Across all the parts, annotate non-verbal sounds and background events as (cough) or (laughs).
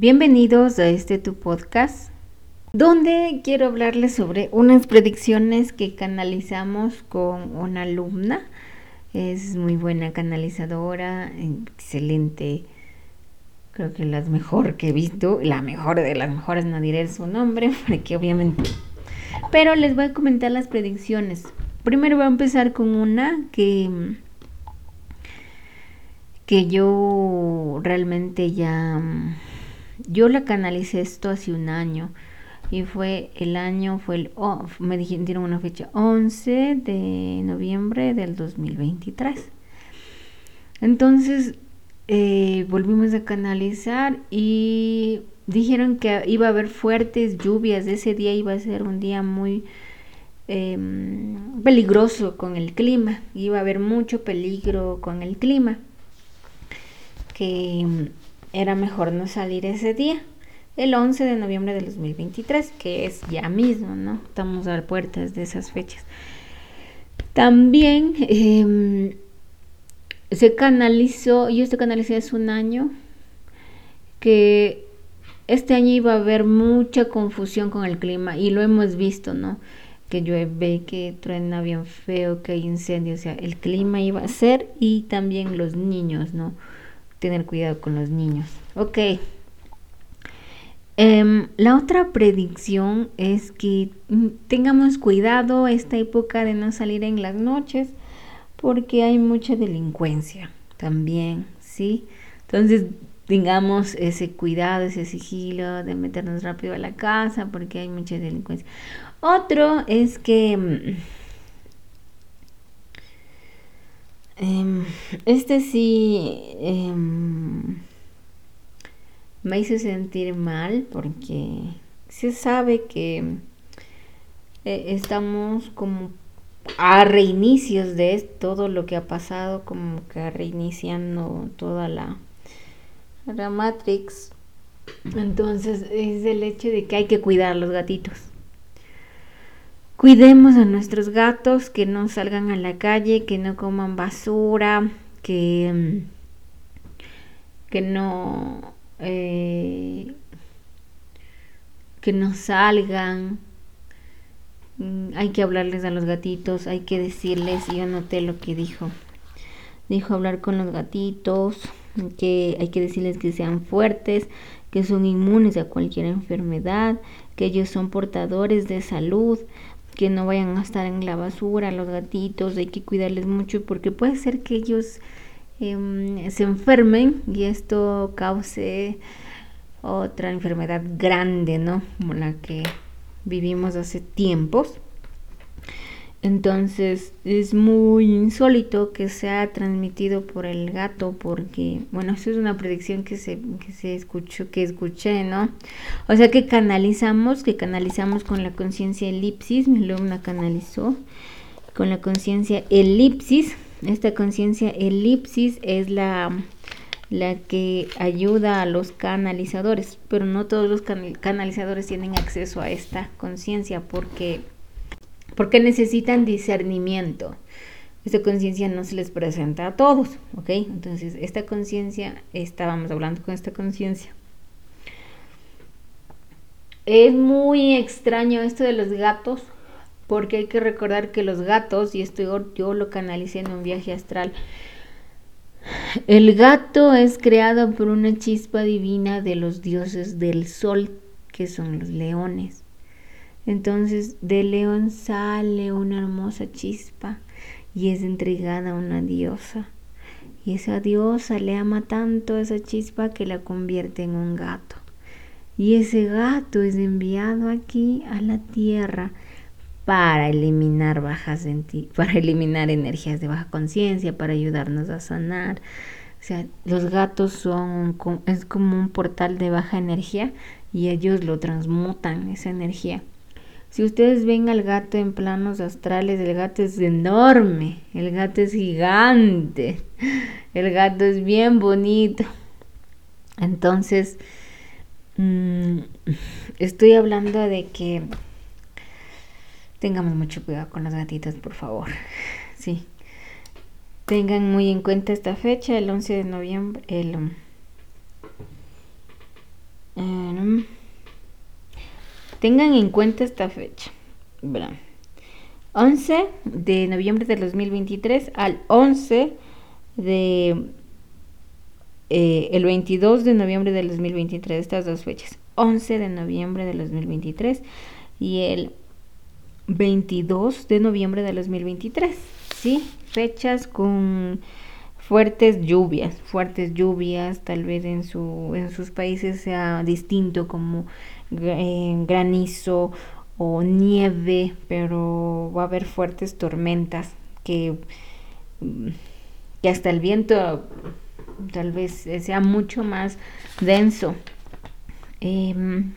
Bienvenidos a este tu podcast, donde quiero hablarles sobre unas predicciones que canalizamos con una alumna. Es muy buena canalizadora, excelente, creo que la mejor que he visto, la mejor de las mejores, no diré su nombre, (laughs) porque obviamente... Pero les voy a comentar las predicciones. Primero voy a empezar con una que que yo realmente ya yo la canalicé esto hace un año y fue el año, fue el, oh, me dijeron una fecha, 11 de noviembre del 2023. Entonces eh, volvimos a canalizar y dijeron que iba a haber fuertes lluvias, ese día iba a ser un día muy em, peligroso con el clima, iba a haber mucho peligro con el clima, que era mejor no salir ese día, el 11 de noviembre del 2023, que es ya mismo, ¿no? Estamos a puertas de esas fechas. También em, se canalizó, yo estoy canalicé hace un año, que este año iba a haber mucha confusión con el clima y lo hemos visto, ¿no? Que llueve, que truena bien feo, que hay incendios, o sea, el clima iba a ser y también los niños, ¿no? Tener cuidado con los niños. Ok. Em, la otra predicción es que mm, tengamos cuidado esta época de no salir en las noches porque hay mucha delincuencia también, ¿sí? Entonces tengamos ese cuidado, ese sigilo de meternos rápido a la casa porque hay mucha delincuencia. Otro es que mm, Em, este sí em, me hizo sentir mal porque se sabe que eh, estamos como a reinicios de todo lo que ha pasado, como que reiniciando toda la, la Matrix. Entonces es el hecho de que hay que cuidar a los gatitos. Cuidemos a nuestros gatos, que no salgan a la calle, que no coman basura, que, mm, que no eh, que no salgan. Mm, hay que hablarles a los gatitos, hay que decirles, yo noté lo que dijo. Dijo hablar con los gatitos, que hay que decirles que sean fuertes, que son inmunes a cualquier enfermedad, que ellos son portadores de salud, que no vayan a estar en la basura, los gatitos, hay que cuidarles mucho porque puede ser que ellos em, se enfermen y esto cause otra enfermedad grande, ¿no? Como la que vivimos hace tiempos. Entonces es muy insólito que sea transmitido por el gato porque, bueno, eso es una predicción que se, que se escuchó, que escuché, ¿no? O sea que canalizamos, que canalizamos con la conciencia elipsis, mi alumna canalizó con la conciencia elipsis. Esta conciencia elipsis es la, la que ayuda a los canalizadores, pero no todos los canalizadores tienen acceso a esta conciencia porque porque necesitan discernimiento. Esta conciencia no se les presenta a todos, ¿ok? Entonces, esta conciencia, estábamos hablando con esta conciencia. Es muy extraño esto de los gatos, porque hay que recordar que los gatos, y esto yo lo canalicé en un viaje astral, el gato es creado por una chispa divina de los dioses del sol, que son los leones. Entonces del león sale una hermosa chispa y es entregada a una diosa. Y esa diosa le ama tanto a esa chispa que la convierte en un gato. Y ese gato es enviado aquí a la tierra para eliminar bajas (laughs) para eliminar energías de baja conciencia, para ayudarnos a sanar. O sea, los gatos son es como un portal de baja energía y ellos lo transmutan esa energía. Si ustedes ven al gato en planos astrales, el gato es enorme, el gato es gigante, el gato es bien bonito. Entonces, mm, estoy hablando de que tengamos mucho cuidado con las gatitas, por favor. Sí. Tengan muy en cuenta esta fecha, el 11 de noviembre, el Em, tengan en cuenta esta fecha. 11 de noviembre de 2023 al 11 de eh, el 22 de noviembre del 2023, estas dos fechas, 11 de noviembre del 2023 y el 22 de noviembre del 2023, ¿sí? Fechas con fuertes lluvias, fuertes lluvias, tal vez en, su, en sus países sea distinto como granizo o nieve, pero va a haber fuertes tormentas que, que hasta el viento tal vez sea mucho más denso. Em,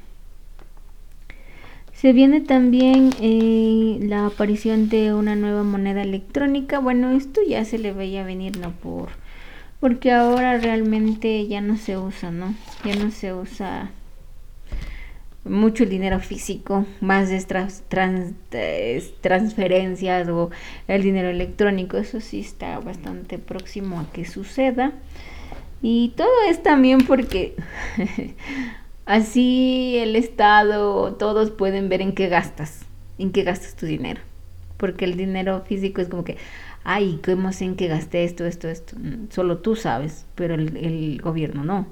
se viene también eh, la aparición de una nueva moneda electrónica. Bueno, esto ya se le veía venir, ¿no? Por, porque ahora realmente ya no se usa, ¿no? Ya no se usa mucho el dinero físico, más de transferencias o el dinero electrónico. Eso sí está bastante próximo a que suceda. Y todo es también porque (laughs) así el Estado, todos pueden ver en qué gastas, en qué gastas tu dinero. Porque el dinero físico es como que, ay, ¿cómo sé en qué gasté esto, esto, esto? Mm, solo tú sabes, pero el, el gobierno no.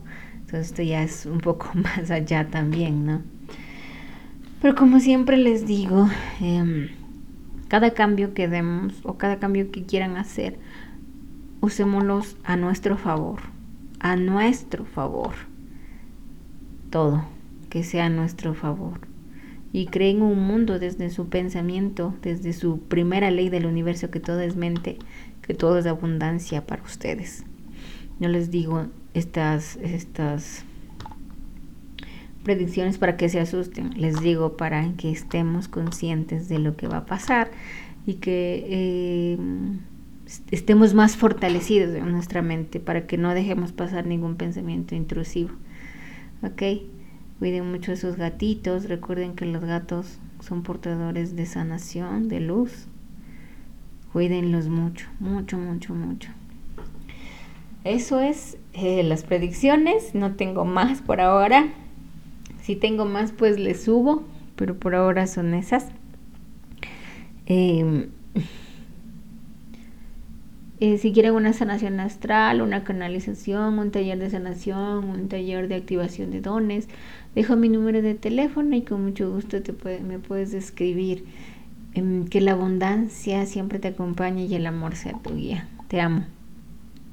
Entonces esto ya es un poco (laughs) más allá también, ¿no? Pero como siempre les digo, em, cada cambio que demos o cada cambio que quieran hacer, usémoslos a nuestro favor, a nuestro favor. Todo, que sea a nuestro favor. Y creen un mundo desde su pensamiento, desde su primera ley del universo, que todo es mente, que todo es abundancia para ustedes. Yo les digo estas, estas predicciones para que se asusten, les digo para que estemos conscientes de lo que va a pasar y que eh, estemos más fortalecidos en nuestra mente para que no dejemos pasar ningún pensamiento intrusivo. ¿Ok? Cuiden mucho a sus gatitos, recuerden que los gatos son portadores de sanación, de luz. Cuídenlos mucho, mucho, mucho, mucho. Eso es eh, las predicciones, no tengo más por ahora. Si tengo más, pues les subo, pero por ahora son esas. Em, (laughs) eh, si quieren una sanación astral, una canalización, un taller de sanación, un taller de activación de dones, dejo mi número de teléfono y con mucho gusto te me puedes escribir. Em, que la abundancia siempre te acompañe y el amor sea tu guía. Te amo.